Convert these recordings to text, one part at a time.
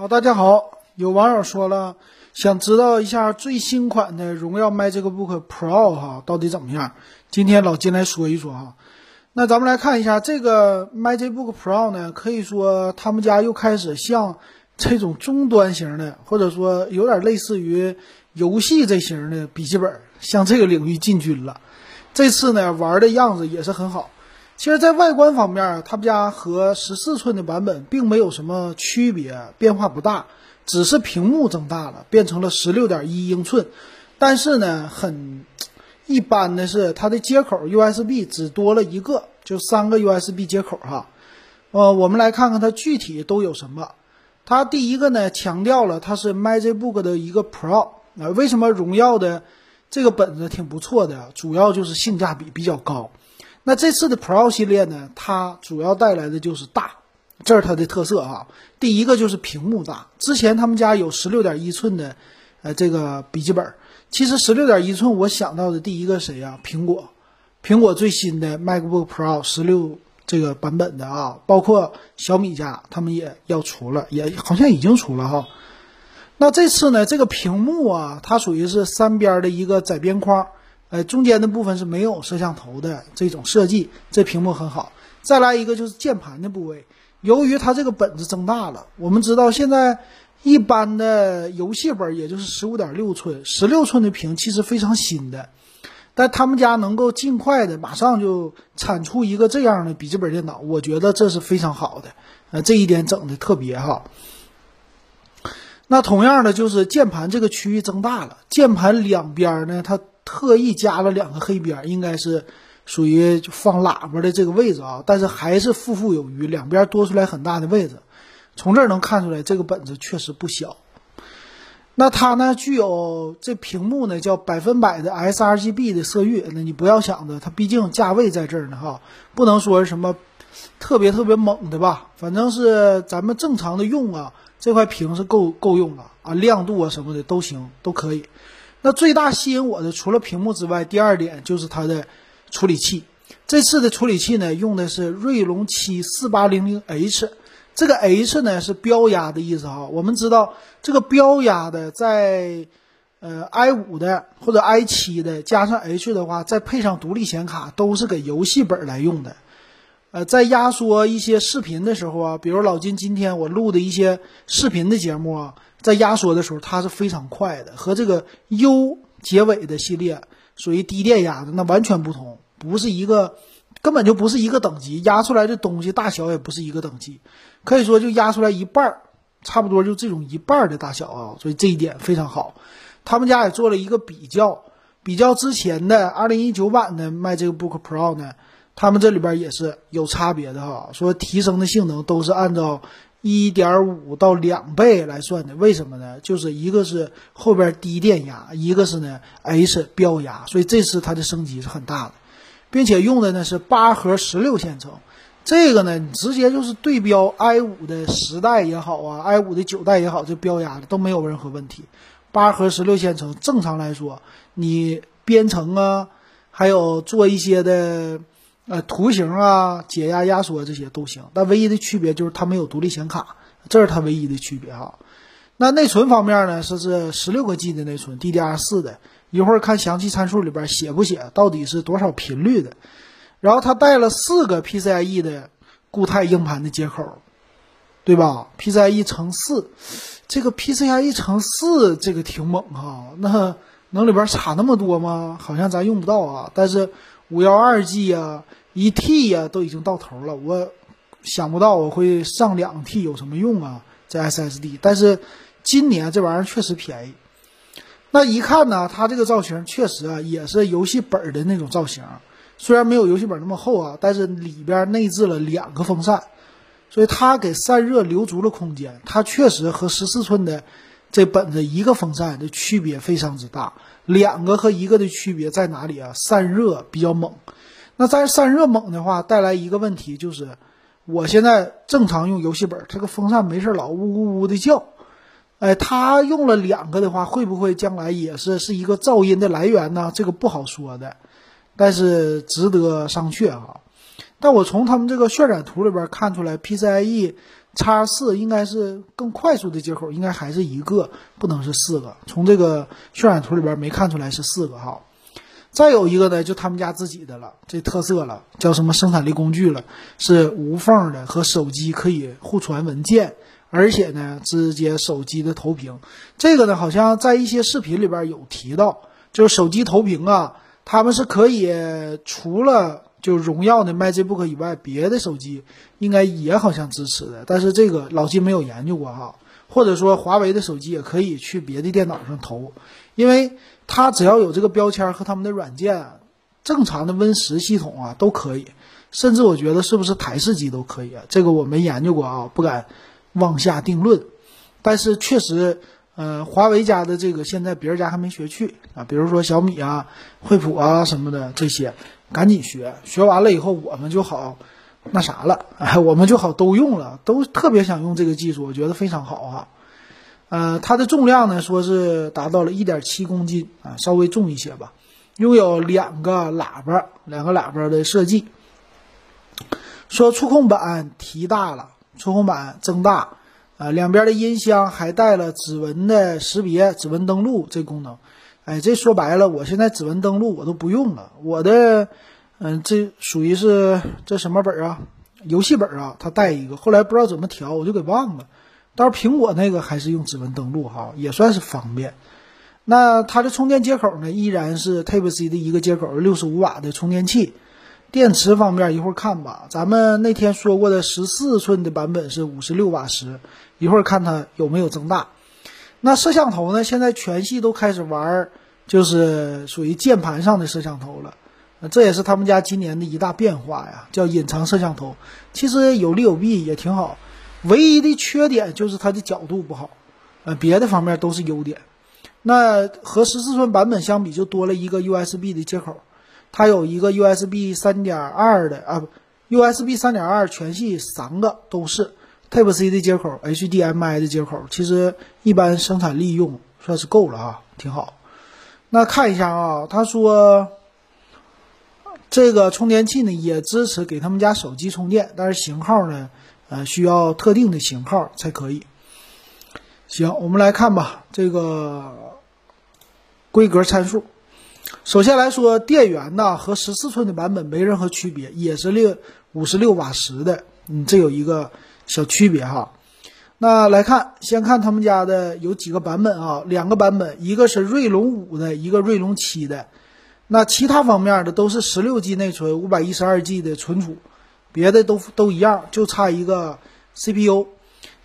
好，大家好。有网友说了，想知道一下最新款的荣耀 MagicBook Pro 哈，到底怎么样？今天老金来说一说哈。那咱们来看一下这个 MagicBook Pro 呢，可以说他们家又开始向这种中端型的，或者说有点类似于游戏这型的笔记本，向这个领域进军了。这次呢，玩的样子也是很好。其实，在外观方面，他们家和十四寸的版本并没有什么区别，变化不大，只是屏幕增大了，变成了十六点一英寸。但是呢，很一般的是，它的接口 USB 只多了一个，就三个 USB 接口哈。呃，我们来看看它具体都有什么。它第一个呢，强调了它是 MagicBook 的一个 Pro 啊。为什么荣耀的这个本子挺不错的？主要就是性价比比较高。那这次的 Pro 系列呢，它主要带来的就是大，这是它的特色啊。第一个就是屏幕大，之前他们家有十六点一寸的，呃，这个笔记本。其实十六点一寸，我想到的第一个谁呀？苹果，苹果最新的 MacBook Pro 十六这个版本的啊，包括小米家他们也要出了，也好像已经出了哈。那这次呢，这个屏幕啊，它属于是三边的一个窄边框。呃，中间的部分是没有摄像头的这种设计，这屏幕很好。再来一个就是键盘的部位，由于它这个本子增大了，我们知道现在一般的游戏本也就是十五点六寸、十六寸的屏，其实非常新的。但他们家能够尽快的马上就产出一个这样的笔记本电脑，我觉得这是非常好的。呃，这一点整的特别哈。那同样的就是键盘这个区域增大了，键盘两边呢，它。特意加了两个黑边，应该是属于就放喇叭的这个位置啊，但是还是富富有余，两边多出来很大的位置。从这儿能看出来，这个本子确实不小。那它呢，具有这屏幕呢叫百分百的 sRGB 的色域。那你不要想着它，毕竟价位在这儿呢哈，不能说什么特别特别猛的吧，反正是咱们正常的用啊，这块屏是够够用了啊，亮度啊什么的都行，都可以。那最大吸引我的，除了屏幕之外，第二点就是它的处理器。这次的处理器呢，用的是锐龙七四八零零 H，这个 H 呢是标压的意思哈。我们知道这个标压的，在呃 i 五的或者 i 七的加上 H 的话，再配上独立显卡，都是给游戏本来用的。呃，在压缩一些视频的时候啊，比如老金今天我录的一些视频的节目啊。在压缩的时候，它是非常快的，和这个 U 结尾的系列属于低电压的，那完全不同，不是一个，根本就不是一个等级，压出来的东西大小也不是一个等级，可以说就压出来一半儿，差不多就这种一半儿的大小啊，所以这一点非常好。他们家也做了一个比较，比较之前的二零一九版的卖这个 Book Pro 呢，他们这里边也是有差别的哈，说提升的性能都是按照。一点五到两倍来算的，为什么呢？就是一个是后边低电压，一个是呢 H 标压，所以这次它的升级是很大的，并且用的呢是八核十六线程，这个呢你直接就是对标 i 五的十代也好啊，i 五的九代也好，这标压的都没有任何问题。八核十六线程，正常来说，你编程啊，还有做一些的。呃，图形啊，解压、压缩这些都行，但唯一的区别就是它没有独立显卡，这是它唯一的区别哈。那内存方面呢，是是十六个 G 的内存，DDR 四的。一会儿看详细参数里边写不写，到底是多少频率的。然后它带了四个 PCIe 的固态硬盘的接口，对吧？PCIe 乘四，这个 PCIe 乘四这个挺猛哈。那能里边插那么多吗？好像咱用不到啊。但是五幺二 G 呀。一 T 呀，都已经到头了。我想不到我会上两 T 有什么用啊？这 SSD，但是今年这玩意儿确实便宜。那一看呢，它这个造型确实啊，也是游戏本的那种造型。虽然没有游戏本那么厚啊，但是里边内置了两个风扇，所以它给散热留足了空间。它确实和十四寸的这本子一个风扇的区别非常之大。两个和一个的区别在哪里啊？散热比较猛。那在散热猛的话，带来一个问题就是，我现在正常用游戏本，这个风扇没事老呜呜呜的叫，哎，它用了两个的话，会不会将来也是是一个噪音的来源呢？这个不好说的，但是值得商榷哈。但我从他们这个渲染图里边看出来，PCIe 叉四应该是更快速的接口，应该还是一个，不能是四个。从这个渲染图里边没看出来是四个哈。再有一个呢，就他们家自己的了，这特色了，叫什么生产力工具了，是无缝的，和手机可以互传文件，而且呢，直接手机的投屏。这个呢，好像在一些视频里边有提到，就是手机投屏啊，他们是可以除了就荣耀的 MagicBook 以外，别的手机应该也好像支持的，但是这个老金没有研究过哈，或者说华为的手机也可以去别的电脑上投，因为。它只要有这个标签和他们的软件，正常的 Win 十系统啊都可以，甚至我觉得是不是台式机都可以啊？这个我没研究过啊，不敢妄下定论。但是确实，呃，华为家的这个现在别人家还没学去啊，比如说小米啊、惠普啊什么的这些，赶紧学，学完了以后我们就好那啥了，哎，我们就好都用了，都特别想用这个技术，我觉得非常好哈。呃，它的重量呢，说是达到了一点七公斤啊，稍微重一些吧。拥有两个喇叭，两个喇叭的设计。说触控板提大了，触控板增大，啊，两边的音箱还带了指纹的识别、指纹登录这功能。哎，这说白了，我现在指纹登录我都不用了。我的，嗯，这属于是这什么本啊？游戏本啊，它带一个，后来不知道怎么调，我就给忘了。到时候苹果那个还是用指纹登录哈，也算是方便。那它的充电接口呢，依然是 Type C 的一个接口，六十五瓦的充电器。电池方面一会儿看吧。咱们那天说过的十四寸的版本是五十六瓦时，一会儿看它有没有增大。那摄像头呢？现在全系都开始玩，就是属于键盘上的摄像头了。这也是他们家今年的一大变化呀，叫隐藏摄像头。其实有利有弊，也挺好。唯一的缺点就是它的角度不好，呃，别的方面都是优点。那和十四寸版本相比，就多了一个 USB 的接口，它有一个 USB 三点二的啊，不，USB 三点二全系三个都是 Type C 的接口，HDMI 的接口，其实一般生产力用算是够了啊，挺好。那看一下啊，他说这个充电器呢也支持给他们家手机充电，但是型号呢？呃，需要特定的型号才可以。行，我们来看吧，这个规格参数。首先来说，电源呢和十四寸的版本没任何区别，也是六五十六瓦时的。嗯，这有一个小区别哈。那来看，先看他们家的有几个版本啊？两个版本，一个是锐龙五的，一个锐龙七的。那其他方面的都是十六 G 内存，五百一十二 G 的存储。别的都都一样，就差一个 CPU。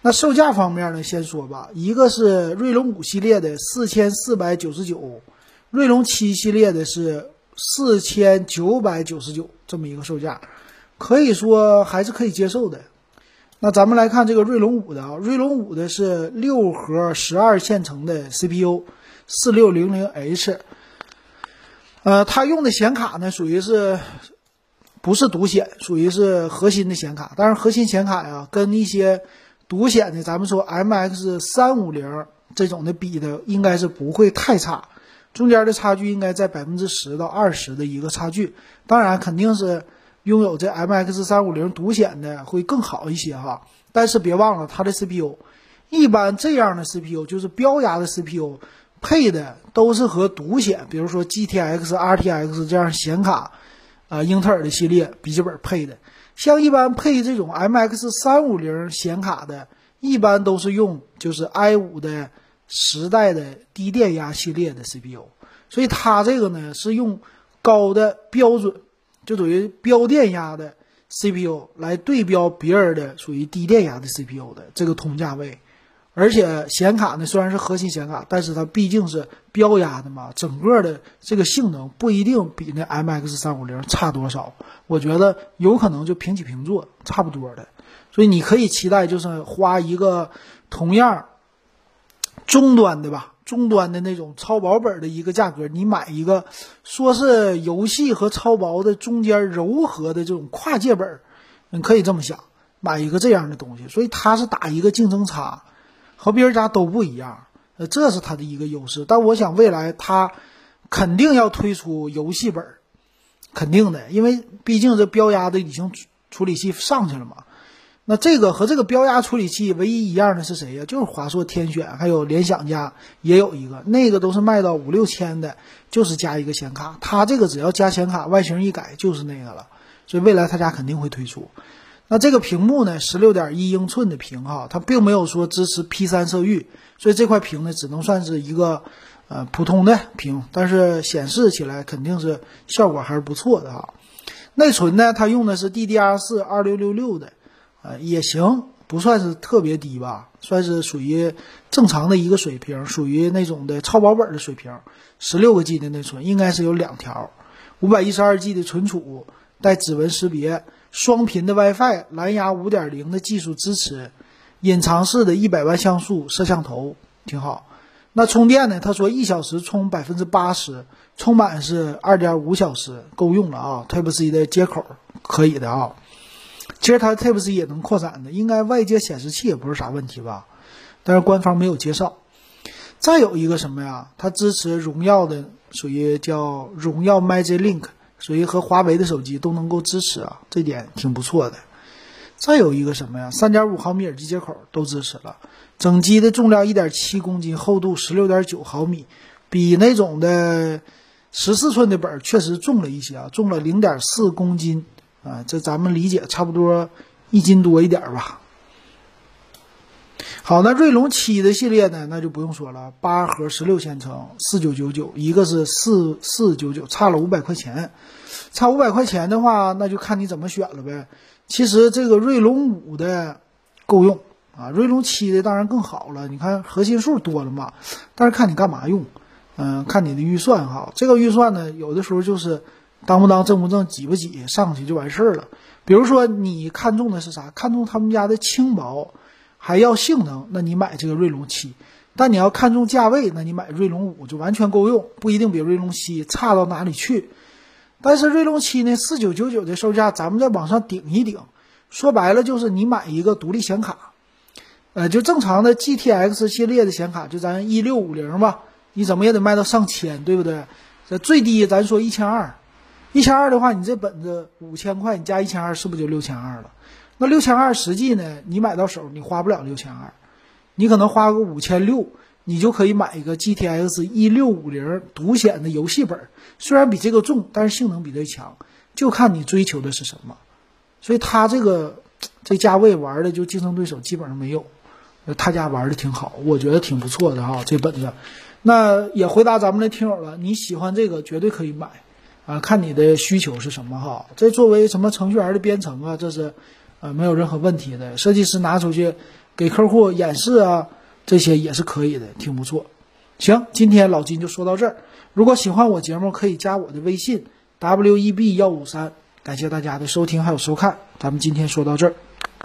那售价方面呢？先说吧，一个是锐龙五系列的四千四百九十九，锐龙七系列的是四千九百九十九，这么一个售价，可以说还是可以接受的。那咱们来看这个锐龙五的啊，锐龙五的是六核十二线程的 CPU，四六零零 H。呃，它用的显卡呢，属于是。不是独显，属于是核心的显卡。但是核心显卡呀，跟一些独显的，咱们说 M X 三五零这种的比的，应该是不会太差。中间的差距应该在百分之十到二十的一个差距。当然，肯定是拥有这 M X 三五零独显的会更好一些哈。但是别忘了它的 C P U，一般这样的 C P U 就是标压的 C P U，配的都是和独显，比如说 G T X、R T X 这样显卡。啊，英特尔的系列笔记本配的，像一般配这种 M X 三五零显卡的，一般都是用就是 i 五的时代的低电压系列的 C P U，所以它这个呢是用高的标准，就等于标电压的 C P U 来对标别人的属于低电压的 C P U 的这个同价位。而且显卡呢虽然是核心显卡，但是它毕竟是标压的嘛，整个的这个性能不一定比那 M X 三五零差多少。我觉得有可能就平起平坐，差不多的。所以你可以期待，就是花一个同样中端的吧，中端的那种超薄本的一个价格，你买一个说是游戏和超薄的中间柔和的这种跨界本，你可以这么想，买一个这样的东西。所以它是打一个竞争差。和别人家都不一样，呃，这是它的一个优势。但我想未来它肯定要推出游戏本，肯定的，因为毕竟这标压的已经处理器上去了嘛。那这个和这个标压处理器唯一一样的是谁呀？就是华硕天选，还有联想家也有一个，那个都是卖到五六千的，就是加一个显卡。它这个只要加显卡，外形一改就是那个了。所以未来他家肯定会推出。那这个屏幕呢，十六点一英寸的屏哈，它并没有说支持 P 三色域，所以这块屏呢只能算是一个呃普通的屏，但是显示起来肯定是效果还是不错的哈。内存呢，它用的是 DDR 四二六六六的。呃，也行，不算是特别低吧，算是属于正常的一个水平，属于那种的超薄本的水平。十六个 G 的内存，应该是有两条，五百一十二 G 的存储，带指纹识别，双频的 WiFi，蓝牙五点零的技术支持，隐藏式的一百万像素摄像头，挺好。那充电呢？他说一小时充百分之八十，充满是二点五小时，够用了啊。Type C 的接口可以的啊。其实它 Type C 也能扩展的，应该外接显示器也不是啥问题吧？但是官方没有介绍。再有一个什么呀？它支持荣耀的，属于叫荣耀 Magic Link，属于和华为的手机都能够支持啊，这点挺不错的。再有一个什么呀？三点五毫米耳机接口都支持了。整机的重量一点七公斤，厚度十六点九毫米，比那种的十四寸的本确实重了一些啊，重了零点四公斤。啊，这咱们理解差不多一斤多一点吧。好，那锐龙七的系列呢，那就不用说了，八核十六线程，四九九九，一个是四四九九，差了五百块钱。差五百块钱的话，那就看你怎么选了呗。其实这个锐龙五的够用啊，锐龙七的当然更好了。你看核心数多了嘛，但是看你干嘛用，嗯，看你的预算哈。这个预算呢，有的时候就是。当不当正不正挤不挤上去就完事儿了。比如说你看中的是啥？看中他们家的轻薄，还要性能，那你买这个锐龙七。但你要看中价位，那你买锐龙五就完全够用，不一定比锐龙七差到哪里去。但是锐龙七呢，四九九九的售价，咱们再往上顶一顶。说白了就是你买一个独立显卡，呃，就正常的 GTX 系列的显卡，就咱一六五零吧，你怎么也得卖到上千，对不对？这最低咱说一千二。一千二的话，你这本子五千块，你加一千二，是不是就六千二了？那六千二实际呢？你买到手，你花不了六千二，你可能花个五千六，你就可以买一个 GTX 一六五零独显的游戏本。虽然比这个重，但是性能比这强，就看你追求的是什么。所以他这个这价位玩的就竞争对手基本上没有，他家玩的挺好，我觉得挺不错的哈。这本子，那也回答咱们的听友了，你喜欢这个绝对可以买。啊，看你的需求是什么哈？这作为什么程序员的编程啊，这是，呃，没有任何问题的。设计师拿出去给客户演示啊，这些也是可以的，挺不错。行，今天老金就说到这儿。如果喜欢我节目，可以加我的微信 w e b 幺五三。感谢大家的收听还有收看，咱们今天说到这儿。